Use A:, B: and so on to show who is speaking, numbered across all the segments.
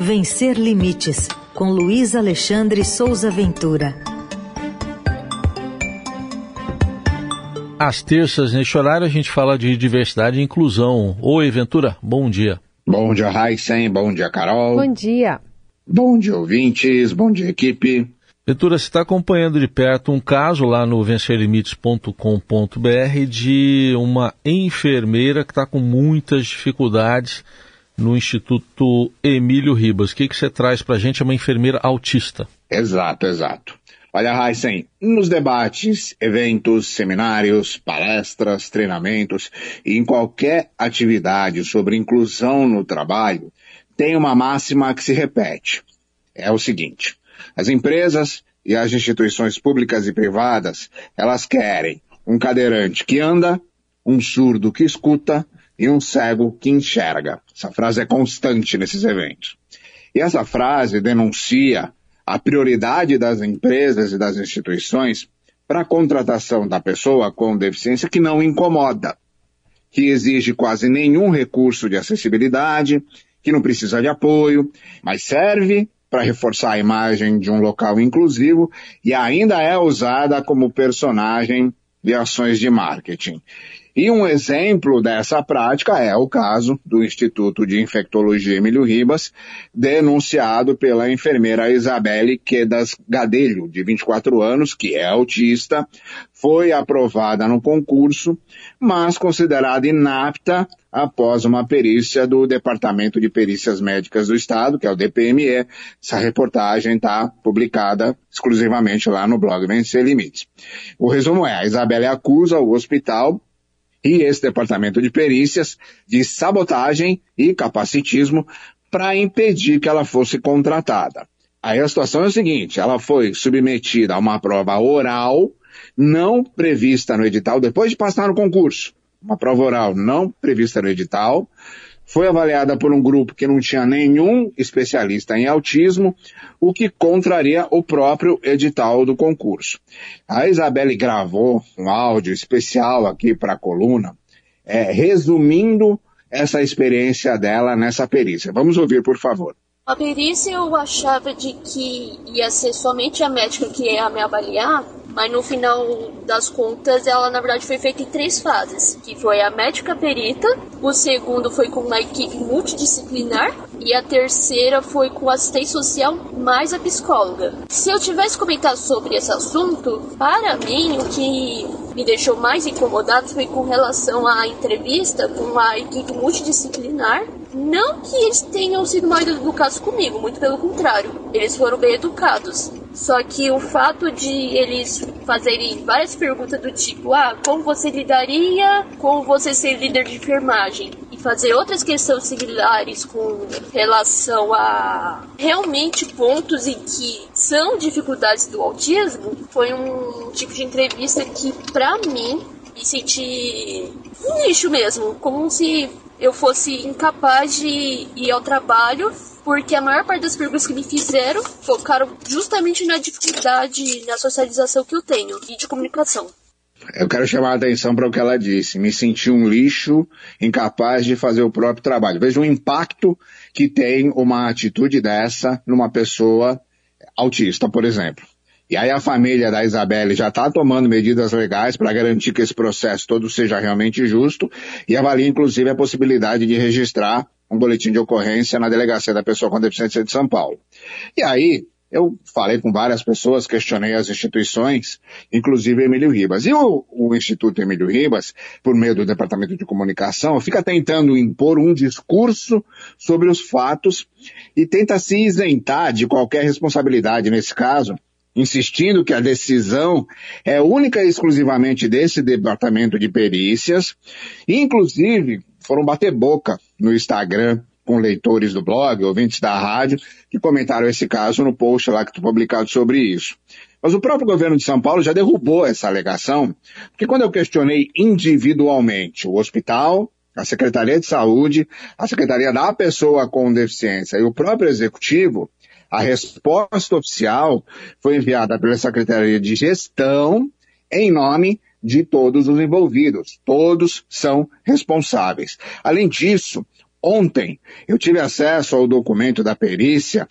A: Vencer Limites, com Luiz Alexandre Souza Ventura.
B: Às terças, neste horário, a gente fala de diversidade e inclusão. Oi, Ventura, bom dia.
C: Bom dia, Heisen. Bom dia, Carol.
D: Bom dia.
C: Bom dia, ouvintes. Bom dia, equipe.
B: Ventura, você está acompanhando de perto um caso lá no vencerlimites.com.br de uma enfermeira que está com muitas dificuldades no Instituto Emílio Ribas. O que, que você traz para a gente? É uma enfermeira autista.
C: Exato, exato. Olha, Heisen, nos debates, eventos, seminários, palestras, treinamentos e em qualquer atividade sobre inclusão no trabalho, tem uma máxima que se repete. É o seguinte, as empresas e as instituições públicas e privadas, elas querem um cadeirante que anda, um surdo que escuta e um cego que enxerga. Essa frase é constante nesses eventos. E essa frase denuncia a prioridade das empresas e das instituições para a contratação da pessoa com deficiência que não incomoda, que exige quase nenhum recurso de acessibilidade, que não precisa de apoio, mas serve para reforçar a imagem de um local inclusivo e ainda é usada como personagem de ações de marketing. E um exemplo dessa prática é o caso do Instituto de Infectologia Emílio Ribas, denunciado pela enfermeira Isabelle Quedas Gadelho, de 24 anos, que é autista, foi aprovada no concurso, mas considerada inapta após uma perícia do Departamento de Perícias Médicas do Estado, que é o DPME. Essa reportagem está publicada exclusivamente lá no blog Vencer Limites. O resumo é, a Isabelle acusa o hospital e esse departamento de perícias de sabotagem e capacitismo para impedir que ela fosse contratada. Aí a situação é a seguinte, ela foi submetida a uma prova oral não prevista no edital depois de passar no concurso. Uma prova oral não prevista no edital, foi avaliada por um grupo que não tinha nenhum especialista em autismo, o que contraria o próprio edital do concurso. A Isabelle gravou um áudio especial aqui para a coluna, é, resumindo essa experiência dela nessa perícia. Vamos ouvir, por favor.
E: A perícia eu achava de que ia ser somente a médica que ia me avaliar, mas no final das contas ela na verdade foi feita em três fases, que foi a médica perita, o segundo foi com uma equipe multidisciplinar e a terceira foi com assistente social mais a psicóloga. Se eu tivesse comentado sobre esse assunto, para mim o que me deixou mais incomodado foi com relação à entrevista com a equipe multidisciplinar. Não que eles tenham sido mal educados comigo, muito pelo contrário, eles foram bem educados. Só que o fato de eles fazerem várias perguntas do tipo, ah, como você lidaria com você ser líder de enfermagem? E fazer outras questões similares com relação a realmente pontos em que são dificuldades do autismo, foi um tipo de entrevista que, pra mim, me senti um lixo mesmo, como se eu fosse incapaz de ir ao trabalho porque a maior parte das perguntas que me fizeram focaram justamente na dificuldade na socialização que eu tenho e de comunicação.
C: Eu quero chamar a atenção para o que ela disse. Me senti um lixo, incapaz de fazer o próprio trabalho. Veja o impacto que tem uma atitude dessa numa pessoa autista, por exemplo. E aí a família da Isabelle já está tomando medidas legais para garantir que esse processo todo seja realmente justo e avalia inclusive a possibilidade de registrar um boletim de ocorrência na delegacia da pessoa com deficiência de São Paulo. E aí, eu falei com várias pessoas, questionei as instituições, inclusive Emílio Ribas. E o, o, Instituto Emílio Ribas, por meio do Departamento de Comunicação, fica tentando impor um discurso sobre os fatos e tenta se isentar de qualquer responsabilidade nesse caso, insistindo que a decisão é única e exclusivamente desse Departamento de Perícias, inclusive foram bater boca no Instagram com leitores do blog, ouvintes da rádio, que comentaram esse caso no post lá que foi publicado sobre isso. Mas o próprio governo de São Paulo já derrubou essa alegação, porque quando eu questionei individualmente o hospital, a Secretaria de Saúde, a Secretaria da Pessoa com Deficiência e o próprio Executivo, a resposta oficial foi enviada pela Secretaria de Gestão em nome de todos os envolvidos. Todos são responsáveis. Além disso, ontem eu tive acesso ao documento da perícia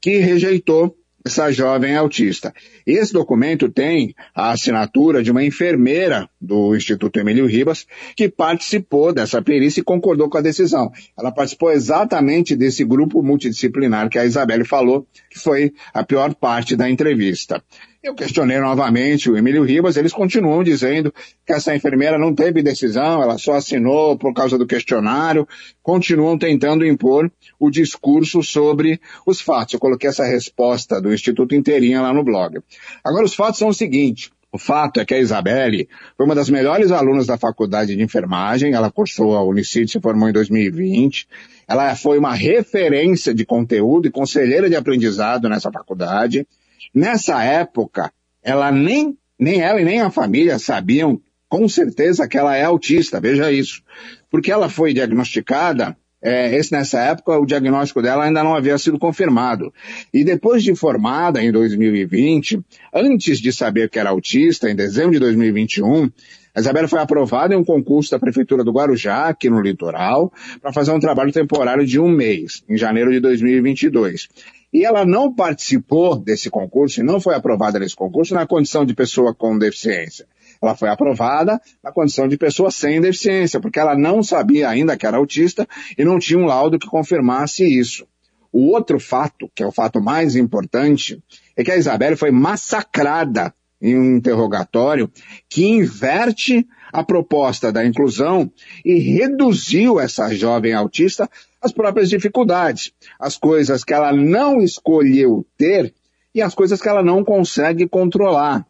C: que rejeitou essa jovem autista. Esse documento tem a assinatura de uma enfermeira do Instituto Emílio Ribas, que participou dessa perícia e concordou com a decisão. Ela participou exatamente desse grupo multidisciplinar que a Isabelle falou, que foi a pior parte da entrevista. Eu questionei novamente o Emílio Ribas, eles continuam dizendo que essa enfermeira não teve decisão, ela só assinou por causa do questionário, continuam tentando impor o discurso sobre os fatos. Eu coloquei essa resposta do Instituto inteirinha lá no blog. Agora, os fatos são o seguinte. O fato é que a Isabelle foi uma das melhores alunas da faculdade de enfermagem, ela cursou a Unicid, se formou em 2020. Ela foi uma referência de conteúdo e conselheira de aprendizado nessa faculdade. Nessa época, ela nem, nem ela e nem a família sabiam com certeza que ela é autista, veja isso. Porque ela foi diagnosticada, é, esse nessa época o diagnóstico dela ainda não havia sido confirmado. E depois de formada em 2020, antes de saber que era autista, em dezembro de 2021, a Isabela foi aprovada em um concurso da Prefeitura do Guarujá, aqui no litoral, para fazer um trabalho temporário de um mês, em janeiro de 2022. E ela não participou desse concurso e não foi aprovada nesse concurso na condição de pessoa com deficiência. Ela foi aprovada na condição de pessoa sem deficiência, porque ela não sabia ainda que era autista e não tinha um laudo que confirmasse isso. O outro fato, que é o fato mais importante, é que a Isabelle foi massacrada em um interrogatório que inverte a proposta da inclusão e reduziu essa jovem autista às próprias dificuldades, as coisas que ela não escolheu ter e as coisas que ela não consegue controlar.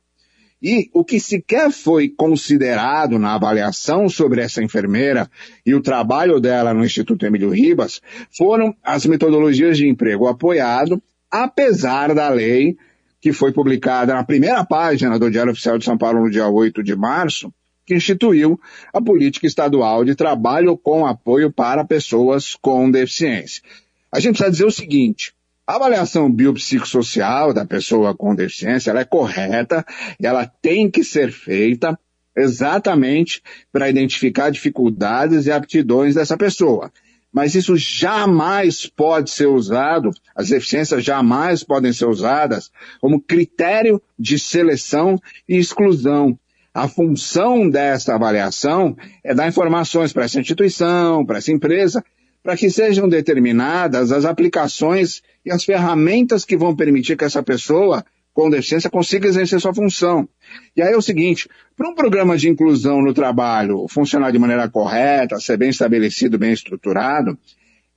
C: E o que sequer foi considerado na avaliação sobre essa enfermeira e o trabalho dela no Instituto Emílio Ribas foram as metodologias de emprego apoiado, apesar da lei que foi publicada na primeira página do Diário Oficial de São Paulo no dia 8 de março, que instituiu a política estadual de trabalho com apoio para pessoas com deficiência. A gente precisa dizer o seguinte, a avaliação biopsicossocial da pessoa com deficiência ela é correta e ela tem que ser feita exatamente para identificar dificuldades e aptidões dessa pessoa mas isso jamais pode ser usado, as deficiências jamais podem ser usadas como critério de seleção e exclusão. A função dessa avaliação é dar informações para essa instituição, para essa empresa, para que sejam determinadas as aplicações e as ferramentas que vão permitir que essa pessoa com deficiência consiga exercer sua função. E aí é o seguinte, para um programa de inclusão no trabalho funcionar de maneira correta, ser bem estabelecido, bem estruturado,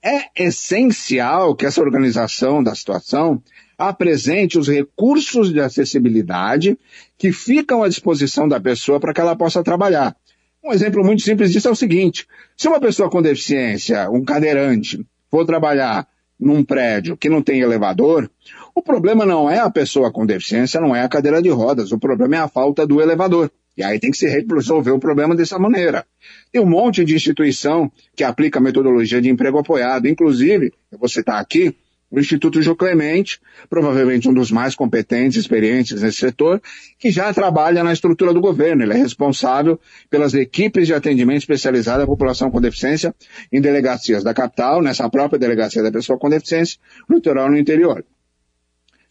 C: é essencial que essa organização da situação apresente os recursos de acessibilidade que ficam à disposição da pessoa para que ela possa trabalhar. Um exemplo muito simples disso é o seguinte: se uma pessoa com deficiência, um cadeirante, for trabalhar num prédio que não tem elevador, o problema não é a pessoa com deficiência, não é a cadeira de rodas, o problema é a falta do elevador. E aí tem que se resolver o problema dessa maneira. Tem um monte de instituição que aplica metodologia de emprego apoiado, inclusive, eu vou citar aqui, o Instituto Jô Clemente, provavelmente um dos mais competentes e experientes nesse setor, que já trabalha na estrutura do governo. Ele é responsável pelas equipes de atendimento especializado à população com deficiência em delegacias da capital, nessa própria delegacia da pessoa com deficiência, no litoral no interior.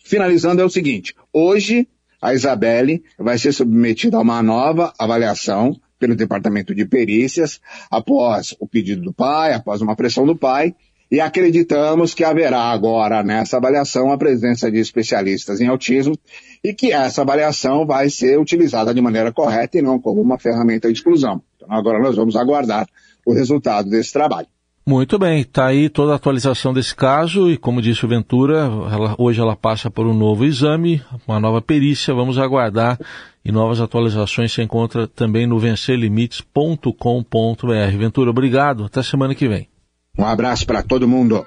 C: Finalizando é o seguinte, hoje a Isabelle vai ser submetida a uma nova avaliação pelo Departamento de Perícias, após o pedido do pai, após uma pressão do pai, e acreditamos que haverá agora nessa avaliação a presença de especialistas em autismo e que essa avaliação vai ser utilizada de maneira correta e não como uma ferramenta de exclusão. Então agora nós vamos aguardar o resultado desse trabalho.
B: Muito bem, está aí toda a atualização desse caso e, como disse o Ventura, ela, hoje ela passa por um novo exame, uma nova perícia, vamos aguardar e novas atualizações se encontra também no vencerlimites.com.br. Ventura, obrigado, até semana que vem.
C: Um abraço para todo mundo.